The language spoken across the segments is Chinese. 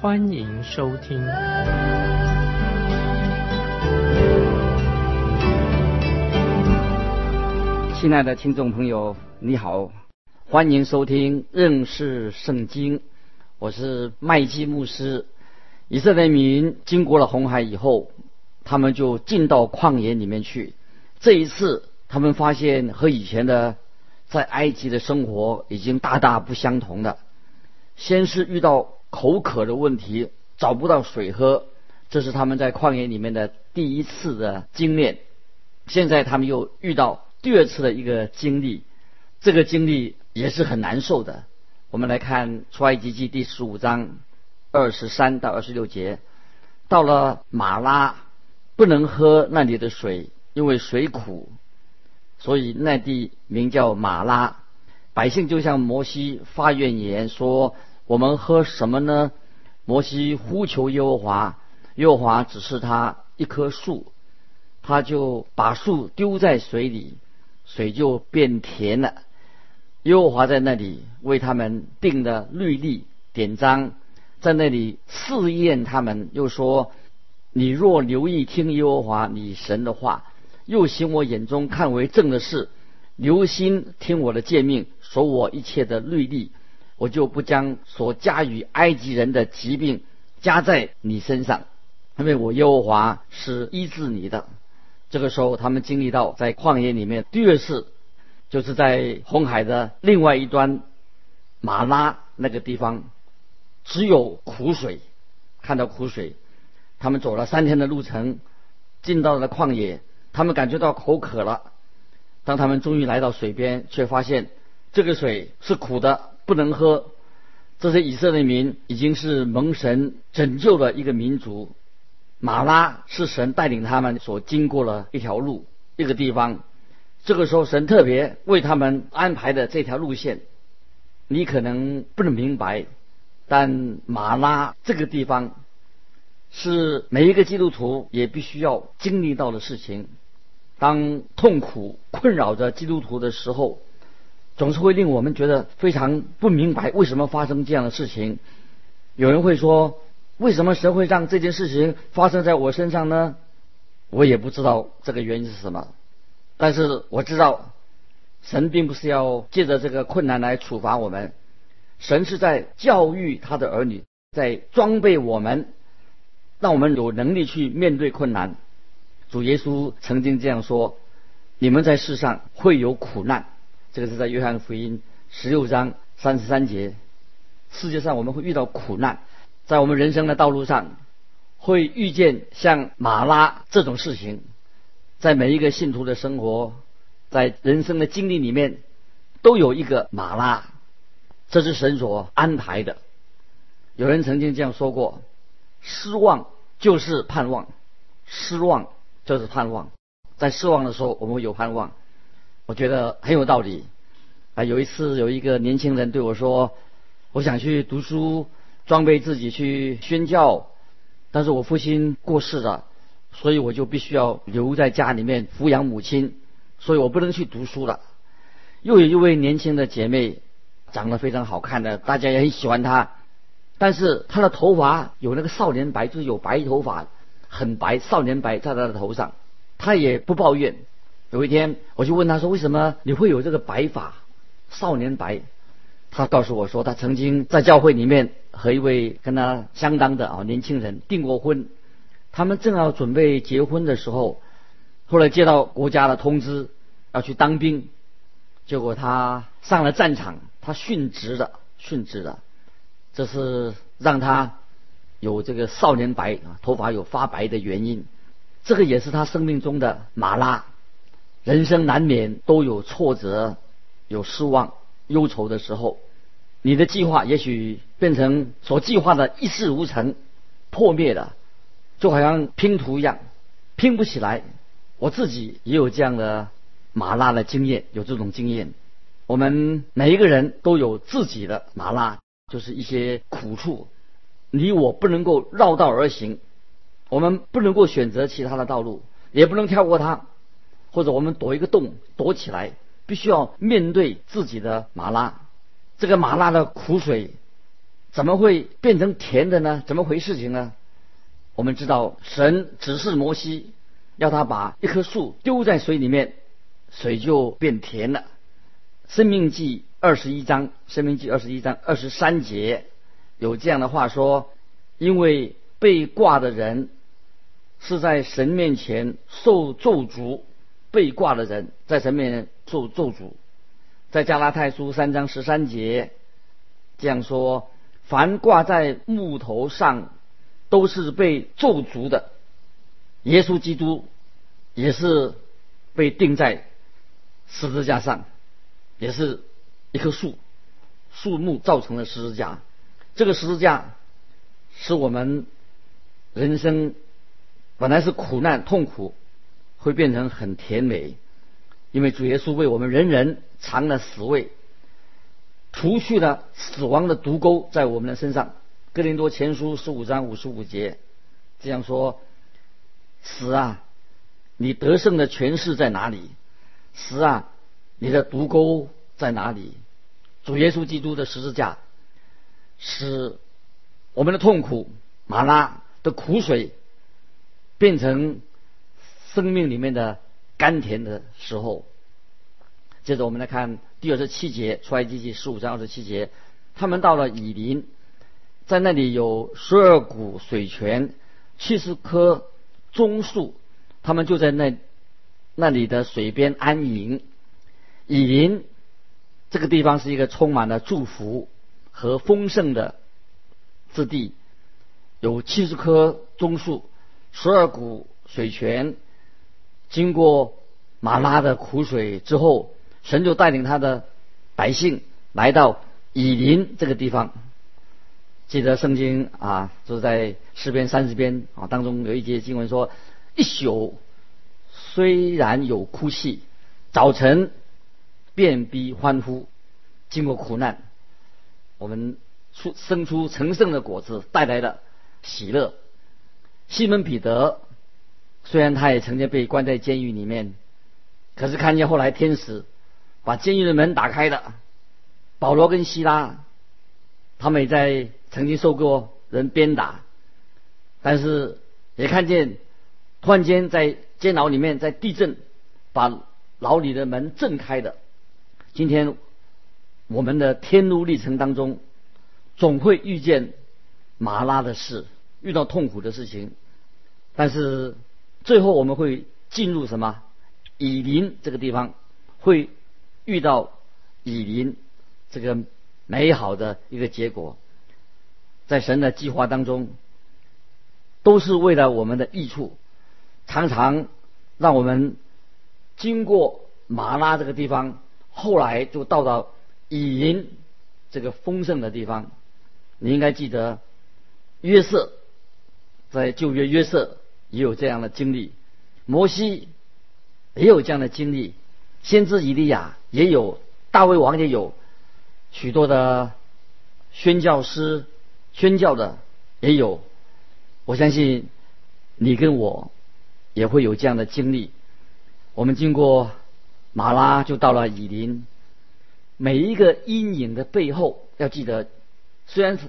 欢迎收听。亲爱的听众朋友，你好，欢迎收听认识圣经。我是麦基牧师。以色列民经过了红海以后，他们就进到旷野里面去。这一次。他们发现和以前的在埃及的生活已经大大不相同了。先是遇到口渴的问题，找不到水喝，这是他们在旷野里面的第一次的经验。现在他们又遇到第二次的一个经历，这个经历也是很难受的。我们来看出埃及记第十五章二十三到二十六节，到了马拉，不能喝那里的水，因为水苦。所以那地名叫马拉，百姓就向摩西发怨言说：“我们喝什么呢？”摩西呼求耶和华，耶和华指示他一棵树，他就把树丢在水里，水就变甜了。耶和华在那里为他们定的律例典章，在那里试验他们，又说：“你若留意听耶和华你神的话。”又行我眼中看为正的事，留心听我的诫命，守我一切的律例，我就不将所加于埃及人的疾病加在你身上，因为我耶和华是医治你的。这个时候，他们经历到在旷野里面第二次，就是在红海的另外一端马拉那个地方，只有苦水，看到苦水，他们走了三天的路程，进到了旷野。他们感觉到口渴了，当他们终于来到水边，却发现这个水是苦的，不能喝。这些以色列民已经是蒙神拯救的一个民族，马拉是神带领他们所经过了一条路，一个地方。这个时候，神特别为他们安排的这条路线，你可能不能明白，但马拉这个地方是每一个基督徒也必须要经历到的事情。当痛苦困扰着基督徒的时候，总是会令我们觉得非常不明白为什么发生这样的事情。有人会说：“为什么神会让这件事情发生在我身上呢？”我也不知道这个原因是什么，但是我知道，神并不是要借着这个困难来处罚我们，神是在教育他的儿女，在装备我们，让我们有能力去面对困难。主耶稣曾经这样说：“你们在世上会有苦难。”这个是在约翰福音十六章三十三节。世界上我们会遇到苦难，在我们人生的道路上会遇见像马拉这种事情。在每一个信徒的生活，在人生的经历里面，都有一个马拉，这是神所安排的。有人曾经这样说过：“失望就是盼望，失望。”就是盼望，在失望的时候，我们会有盼望。我觉得很有道理。啊，有一次有一个年轻人对我说：“我想去读书，装备自己去宣教，但是我父亲过世了，所以我就必须要留在家里面抚养母亲，所以我不能去读书了。”又有一位年轻的姐妹，长得非常好看的，大家也很喜欢她，但是她的头发有那个少年白，就是有白头发。很白，少年白在她的头上，她也不抱怨。有一天，我就问他说：“为什么你会有这个白发，少年白？”他告诉我说：“他曾经在教会里面和一位跟他相当的啊年轻人订过婚，他们正要准备结婚的时候，后来接到国家的通知要去当兵，结果他上了战场，他殉职了，殉职了，这是让他。”有这个少年白啊，头发有发白的原因，这个也是他生命中的马拉。人生难免都有挫折、有失望、忧愁的时候，你的计划也许变成所计划的一事无成、破灭了。就好像拼图一样，拼不起来。我自己也有这样的麻辣的经验，有这种经验。我们每一个人都有自己的麻辣，就是一些苦处，你我不能够绕道而行，我们不能够选择其他的道路，也不能跳过它，或者我们躲一个洞躲起来，必须要面对自己的麻辣。这个麻辣的苦水怎么会变成甜的呢？怎么回事情呢？我们知道，神指示摩西，要他把一棵树丢在水里面，水就变甜了。生命记二十一章，生命记二十一章二十三节有这样的话说：因为被挂的人是在神面前受咒诅，被挂的人在神面前受咒诅。在加拉太书三章十三节这样说：凡挂在木头上都是被咒诅的。耶稣基督也是被钉在十字架上。也是一棵树，树木造成的十字架。这个十字架使我们人生本来是苦难痛苦，会变成很甜美，因为主耶稣为我们人人尝了死味，除去了死亡的毒钩在我们的身上。哥林多前书十五章五十五节这样说：“死啊，你得胜的权势在哪里？死啊！”你的毒钩在哪里？主耶稣基督的十字架，使我们的痛苦、马拉的苦水变成生命里面的甘甜的时候。接着我们来看第二十七节，出埃及记十五章二十七节，他们到了以林，在那里有十二股水泉，七十棵棕树，他们就在那那里的水边安营。以林这个地方是一个充满了祝福和丰盛的之地，有七十棵棕树，十二股水泉。经过马拉的苦水之后，神就带领他的百姓来到以林这个地方。记得圣经啊，就是在诗篇三十篇啊当中有一节经文说：“一宿虽然有哭泣，早晨。”便逼欢呼，经过苦难，我们出生出成圣的果子，带来了喜乐。西门彼得虽然他也曾经被关在监狱里面，可是看见后来天使把监狱的门打开了，保罗跟希拉他们也在曾经受过人鞭打，但是也看见突然间在监牢里面在地震，把牢里的门震开的。今天我们的天路历程当中，总会遇见麻拉的事，遇到痛苦的事情，但是最后我们会进入什么？以林这个地方，会遇到以林这个美好的一个结果，在神的计划当中，都是为了我们的益处，常常让我们经过马拉这个地方。后来就到了以林这个丰盛的地方，你应该记得约瑟在旧约约瑟也有这样的经历，摩西也有这样的经历，先知以利亚也有，大卫王也有，许多的宣教师宣教的也有，我相信你跟我也会有这样的经历，我们经过。马拉就到了以林，每一个阴影的背后，要记得，虽然是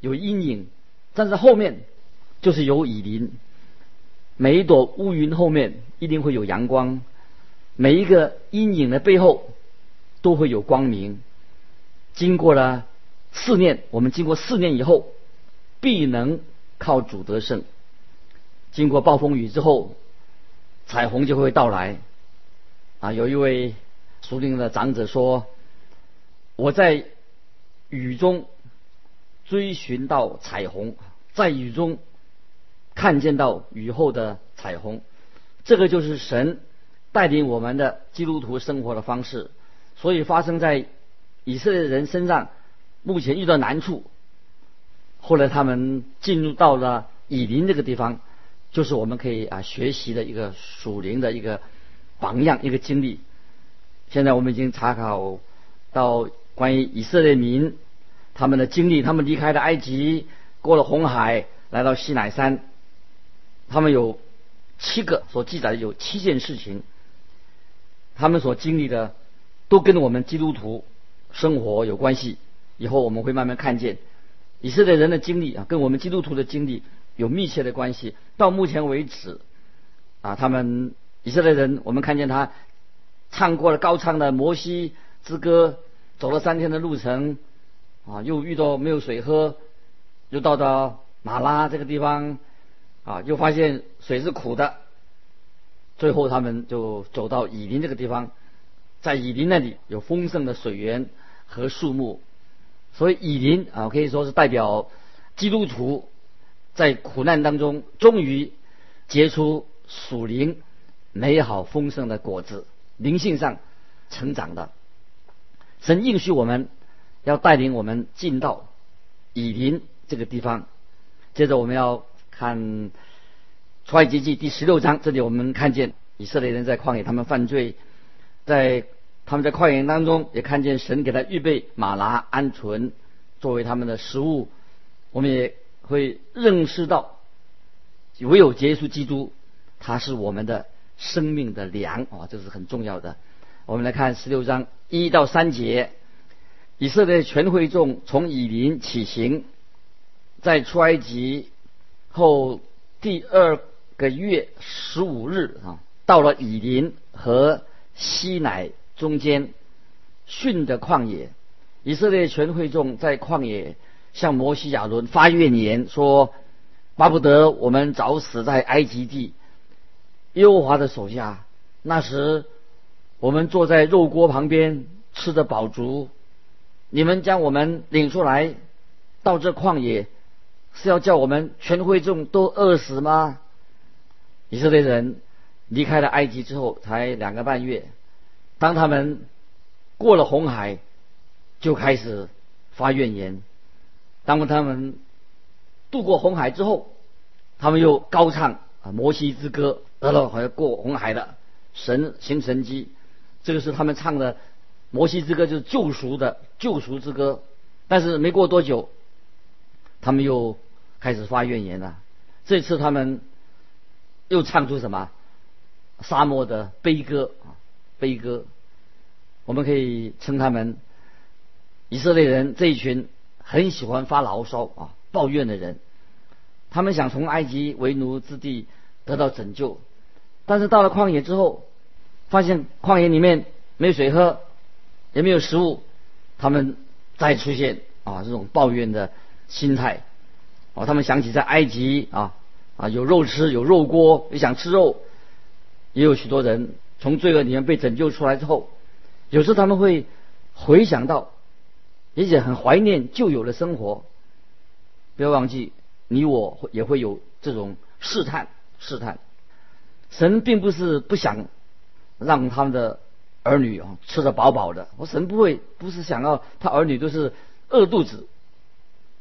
有阴影，但是后面就是有以林。每一朵乌云后面一定会有阳光，每一个阴影的背后都会有光明。经过了四念，我们经过四念以后，必能靠主得胜。经过暴风雨之后，彩虹就会到来。啊，有一位属灵的长者说：“我在雨中追寻到彩虹，在雨中看见到雨后的彩虹，这个就是神带领我们的基督徒生活的方式。所以发生在以色列人身上，目前遇到难处，后来他们进入到了以林这个地方，就是我们可以啊学习的一个属灵的一个榜样，一个经历。现在我们已经查考到关于以色列民他们的经历，他们离开了埃及，过了红海，来到西乃山，他们有七个所记载的有七件事情，他们所经历的都跟我们基督徒生活有关系。以后我们会慢慢看见以色列人的经历啊，跟我们基督徒的经历有密切的关系。到目前为止啊，他们以色列人，我们看见他。唱过了高唱的摩西之歌，走了三天的路程，啊，又遇到没有水喝，又到了马拉这个地方，啊，又发现水是苦的，最后他们就走到以林这个地方，在以林那里有丰盛的水源和树木，所以以林啊可以说是代表基督徒在苦难当中终于结出属灵美好丰盛的果子。灵性上成长的，神应许我们要带领我们进到以林这个地方。接着我们要看出埃及记第十六章，这里我们看见以色列人在旷野，他们犯罪，在他们在旷野当中也看见神给他预备马拉鹌鹑作为他们的食物。我们也会认识到，唯有耶稣基督，他是我们的。生命的粮啊，这是很重要的。我们来看十六章一到三节，以色列全会众从以林起行，在出埃及后第二个月十五日啊，到了以林和西乃中间，逊的旷野。以色列全会众在旷野向摩西亚伦发怨言，说：巴不得我们早死在埃及地。耶和华的手下，那时我们坐在肉锅旁边吃的饱足。你们将我们领出来到这旷野，是要叫我们全会众都饿死吗？以色列人离开了埃及之后才两个半月，当他们过了红海，就开始发怨言。当他们渡过红海之后，他们又高唱啊摩西之歌。得了，好像过红海的神行神机，这个是他们唱的摩西之歌，就是救赎的救赎之歌。但是没过多久，他们又开始发怨言了。这次他们又唱出什么沙漠的悲歌啊？悲歌，我们可以称他们以色列人这一群很喜欢发牢骚啊、抱怨的人。他们想从埃及为奴之地得到拯救。但是到了旷野之后，发现旷野里面没有水喝，也没有食物，他们再出现啊这种抱怨的心态，哦他们想起在埃及啊啊有肉吃有肉锅也想吃肉，也有许多人从罪恶里面被拯救出来之后，有时他们会回想到，而且很怀念旧有的生活，不要忘记你我也会有这种试探试探。神并不是不想让他们的儿女啊吃得饱饱的，我神不会不是想要他儿女都是饿肚子。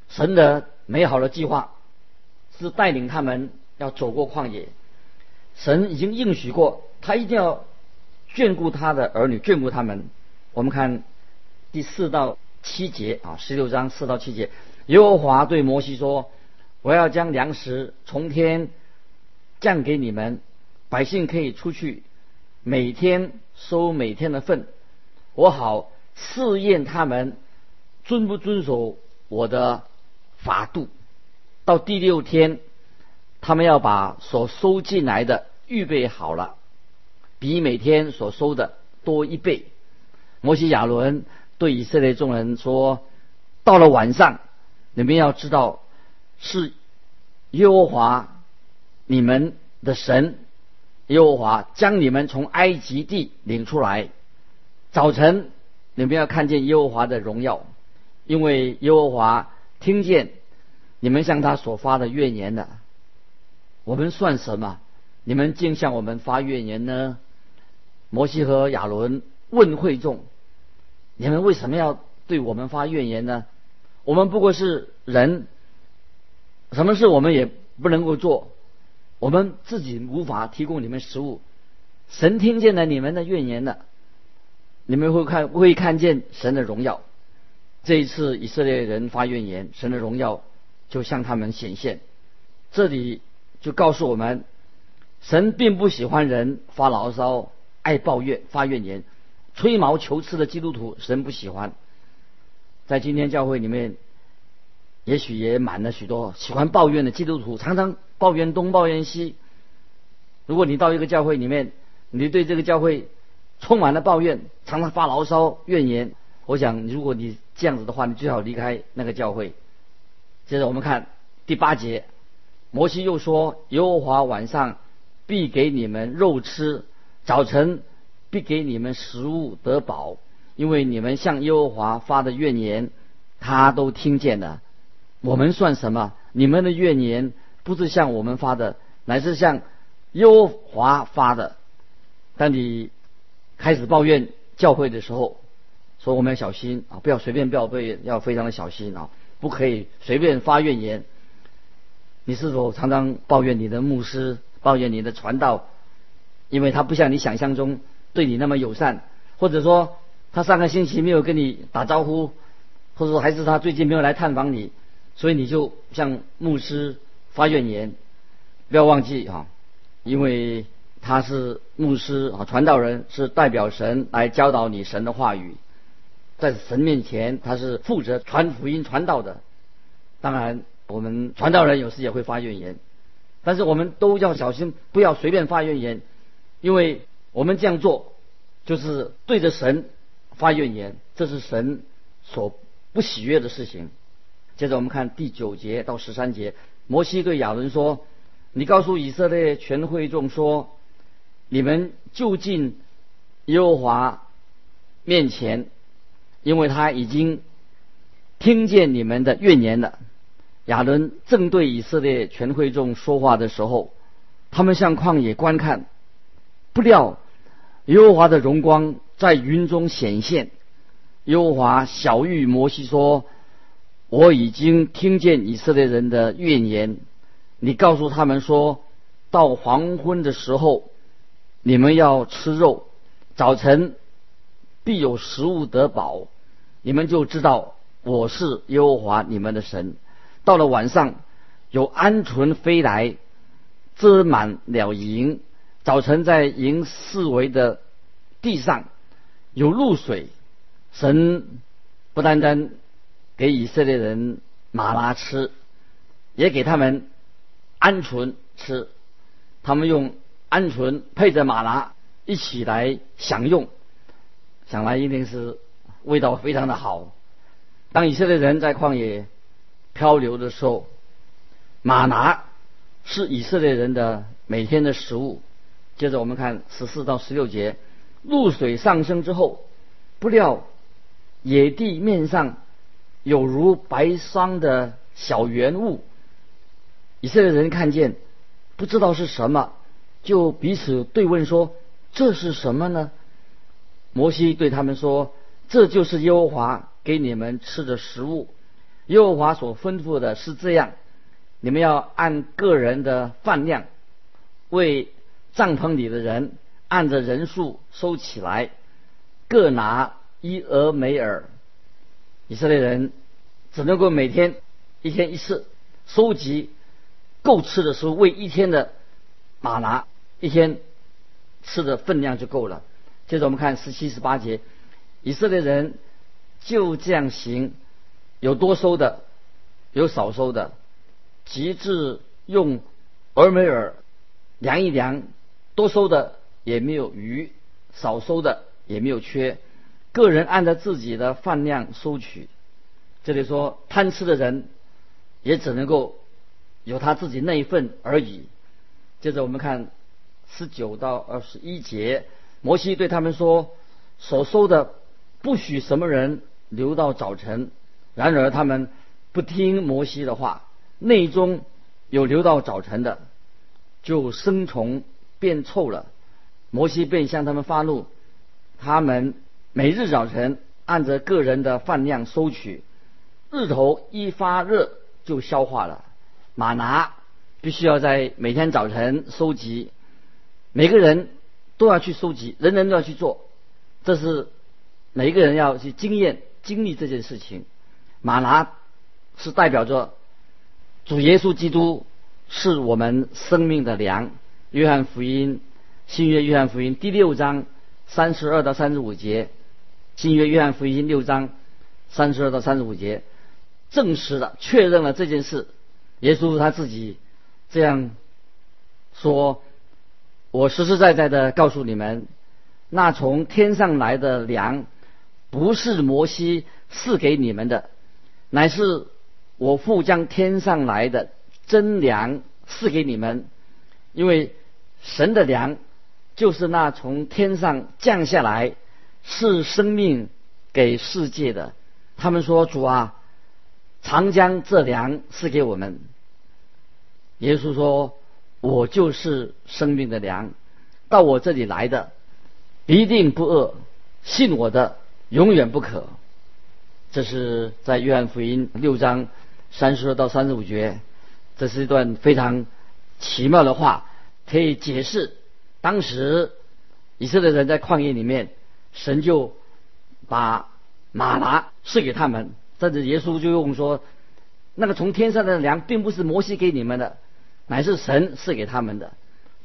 神的美好的计划是带领他们要走过旷野。神已经应许过，他一定要眷顾他的儿女，眷顾他们。我们看第四到七节啊，十六章四到七节，耶和华对摩西说：“我要将粮食从天降给你们。”百姓可以出去，每天收每天的份，我好试验他们遵不遵守我的法度。到第六天，他们要把所收进来的预备好了，比每天所收的多一倍。摩西亚伦对以色列众人说：“到了晚上，你们要知道是耶和华你们的神。”耶和华将你们从埃及地领出来，早晨你们要看见耶和华的荣耀，因为耶和华听见你们向他所发的怨言了。我们算什么？你们竟向我们发怨言呢？摩西和亚伦问会众：你们为什么要对我们发怨言呢？我们不过是人，什么事我们也不能够做，我们自己无法提供你们食物。神听见了你们的怨言了，你们会看会看见神的荣耀。这一次以色列人发怨言，神的荣耀就向他们显现。这里就告诉我们，神并不喜欢人发牢骚、爱抱怨、发怨言、吹毛求疵的基督徒，神不喜欢。在今天教会里面，也许也满了许多喜欢抱怨的基督徒，常常抱怨东抱怨西。如果你到一个教会里面，你对这个教会充满了抱怨，常常发牢骚怨言。我想，如果你这样子的话，你最好离开那个教会。接着我们看第八节，摩西又说：“耶和华晚上必给你们肉吃，早晨必给你们食物得饱，因为你们向耶和华发的怨言，他都听见了。我们算什么？你们的怨言不是向我们发的，乃是向耶和华发的。”当你开始抱怨教会的时候，说我们要小心啊，不要随便不要被，要非常的小心啊，不可以随便发怨言。你是否常常抱怨你的牧师，抱怨你的传道，因为他不像你想象中对你那么友善，或者说他上个星期没有跟你打招呼，或者说还是他最近没有来探访你，所以你就向牧师发怨言。不要忘记啊，因为。他是牧师啊，传道人是代表神来教导你神的话语，在神面前他是负责传福音传道的。当然，我们传道人有时也会发怨言，但是我们都要小心，不要随便发怨言，因为我们这样做就是对着神发怨言，这是神所不喜悦的事情。接着我们看第九节到十三节，摩西对亚伦说：“你告诉以色列全会众说。”你们就近耶和华面前，因为他已经听见你们的怨言了。亚伦正对以色列全会众说话的时候，他们向旷野观看，不料耶和华的荣光在云中显现。耶和华小谕摩西说：“我已经听见以色列人的怨言，你告诉他们说，到黄昏的时候。”你们要吃肉，早晨必有食物得饱，你们就知道我是耶和华你们的神。到了晚上，有鹌鹑飞来，遮满了营。早晨在营四围的地上有露水。神不单单给以色列人马拉吃，也给他们鹌鹑吃。他们用。鹌鹑配着马拉一起来享用，想来一定是味道非常的好。当以色列人在旷野漂流的时候，马拿是以色列人的每天的食物。接着我们看十四到十六节，露水上升之后，不料野地面上有如白霜的小圆物，以色列人看见，不知道是什么。就彼此对问说：“这是什么呢？”摩西对他们说：“这就是耶和华给你们吃的食物。耶和华所吩咐的是这样：你们要按个人的饭量，为帐篷里的人按着人数收起来，各拿一俄梅尔。以色列人只能够每天一天一次收集够吃的食物，为一天的马拿。”一天吃的分量就够了。接着我们看十七、十八节，以色列人就这样行，有多收的，有少收的，极致用俄梅尔量一量，多收的也没有余，少收的也没有缺，个人按照自己的饭量收取。这里说贪吃的人也只能够有他自己那一份而已。接着我们看。十九到二十一节，摩西对他们说：“所收的不许什么人留到早晨。”然而他们不听摩西的话，内中有留到早晨的，就生虫变臭了。摩西便向他们发怒，他们每日早晨按着个人的饭量收取，日头一发热就消化了，马拿必须要在每天早晨收集，每个人都要去收集，人人都要去做，这是每一个人要去经验经历这件事情。马拿是代表着主耶稣基督是我们生命的粮。约翰福音新约约翰福音第六章三十二到三十五节，新约约翰福音六章三十二到三十五节，证实了确认了这件事。耶稣他自己这样说：“我实实在在的告诉你们，那从天上来的粮，不是摩西赐给你们的。”乃是我父将天上来的真粮赐给你们，因为神的粮就是那从天上降下来是生命给世界的。他们说：“主啊，常将这粮赐给我们。”耶稣说：“我就是生命的粮，到我这里来的一定不饿，信我的永远不可。”这是在约翰福音六章三十二到三十五节，这是一段非常奇妙的话，可以解释当时以色列人在旷野里面，神就把马拿赐给他们，甚至耶稣就用说，那个从天上的粮并不是摩西给你们的，乃是神赐给他们的。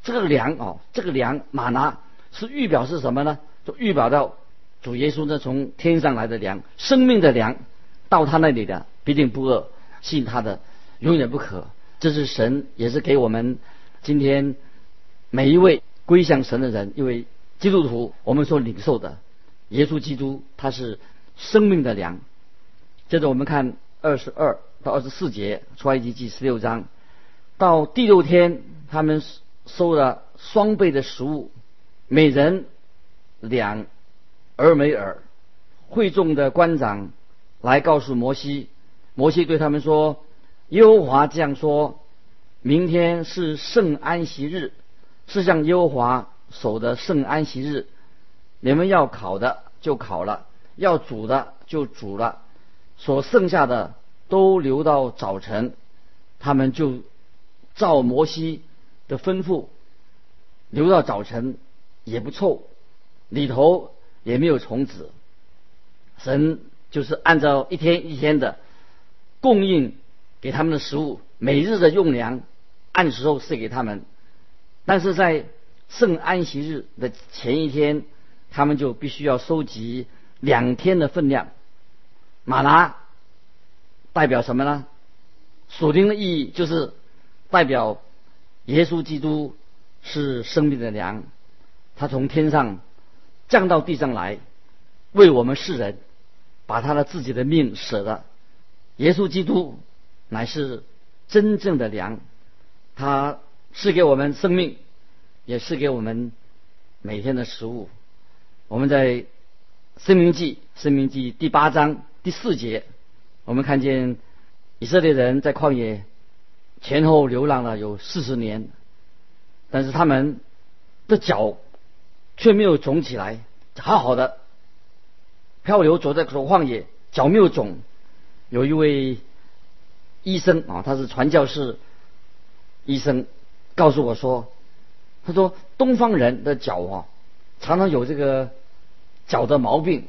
这个粮哦，这个粮马拿是预表是什么呢？就预表到。主耶稣呢，从天上来的粮，生命的粮，到他那里的必定不饿，信他的永远不渴。这是神，也是给我们今天每一位归向神的人，因为基督徒我们所领受的耶稣基督，他是生命的粮。接着我们看二十二到二十四节，出埃及记十六章，到第六天，他们收了双倍的食物，每人两。而梅尔会众的官长来告诉摩西，摩西对他们说：“耶和华这样说：明天是圣安息日，是向耶和华守的圣安息日。你们要烤的就烤了，要煮的就煮了，所剩下的都留到早晨。他们就照摩西的吩咐，留到早晨也不臭，里头。”也没有虫子，神就是按照一天一天的供应给他们的食物，每日的用粮按时候赐给他们。但是在圣安息日的前一天，他们就必须要收集两天的分量。马拿代表什么呢？属灵的意义就是代表耶稣基督是生命的粮，他从天上。降到地上来，为我们世人，把他的自己的命舍了。耶稣基督乃是真正的粮，他是给我们生命，也是给我们每天的食物。我们在《生命记》《生命记》第八章第四节，我们看见以色列人在旷野前后流浪了有四十年，但是他们的脚。却没有肿起来，好好的漂流走在旷野，脚没有肿。有一位医生啊，他是传教士医生，告诉我说，他说东方人的脚啊，常常有这个脚的毛病。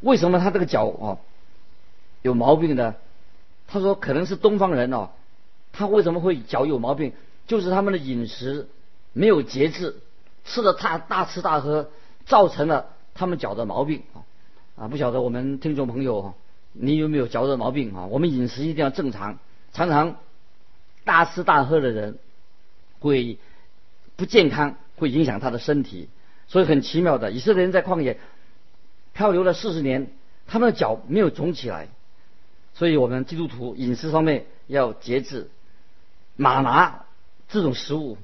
为什么他这个脚啊有毛病呢？他说可能是东方人哦，他为什么会脚有毛病？就是他们的饮食没有节制。吃的太大吃大喝，造成了他们脚的毛病啊啊！不晓得我们听众朋友，你有没有脚的毛病啊？我们饮食一定要正常，常常大吃大喝的人会不健康，会影响他的身体。所以很奇妙的，以色列人在旷野漂流了四十年，他们的脚没有肿起来。所以我们基督徒饮食方面要节制。马拿这种食物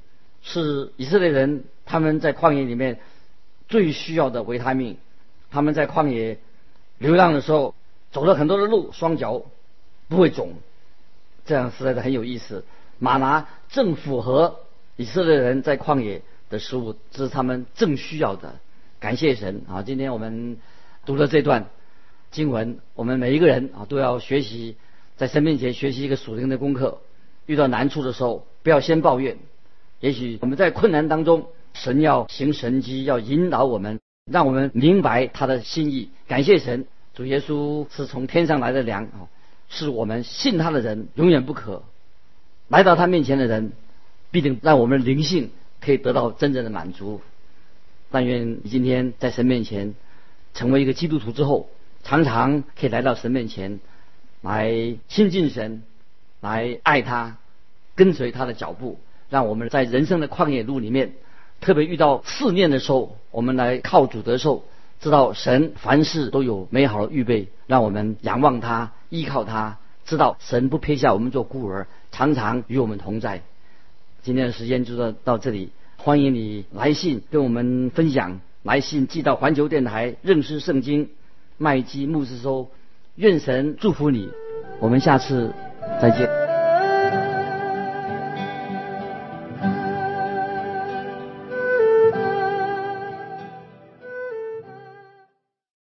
是以色列人。他们在旷野里面最需要的维他命，他们在旷野流浪的时候走了很多的路，双脚不会肿，这样实在是很有意思。马拿正符合以色列人在旷野的食物，这是他们正需要的。感谢神啊！今天我们读了这段经文，我们每一个人啊都要学习，在神面前学习一个属灵的功课。遇到难处的时候，不要先抱怨。也许我们在困难当中，神要行神迹，要引导我们，让我们明白他的心意。感谢神，主耶稣是从天上来的粮啊，是我们信他的人永远不可来到他面前的人，必定让我们灵性可以得到真正的满足。但愿你今天在神面前成为一个基督徒之后，常常可以来到神面前来亲近神，来爱他，跟随他的脚步。让我们在人生的旷野路里面，特别遇到试炼的时候，我们来靠主得受，知道神凡事都有美好的预备，让我们仰望他，依靠他，知道神不撇下我们做孤儿，常常与我们同在。今天的时间就到到这里，欢迎你来信跟我们分享，来信寄到环球电台认识圣经麦基牧师收，愿神祝福你，我们下次再见。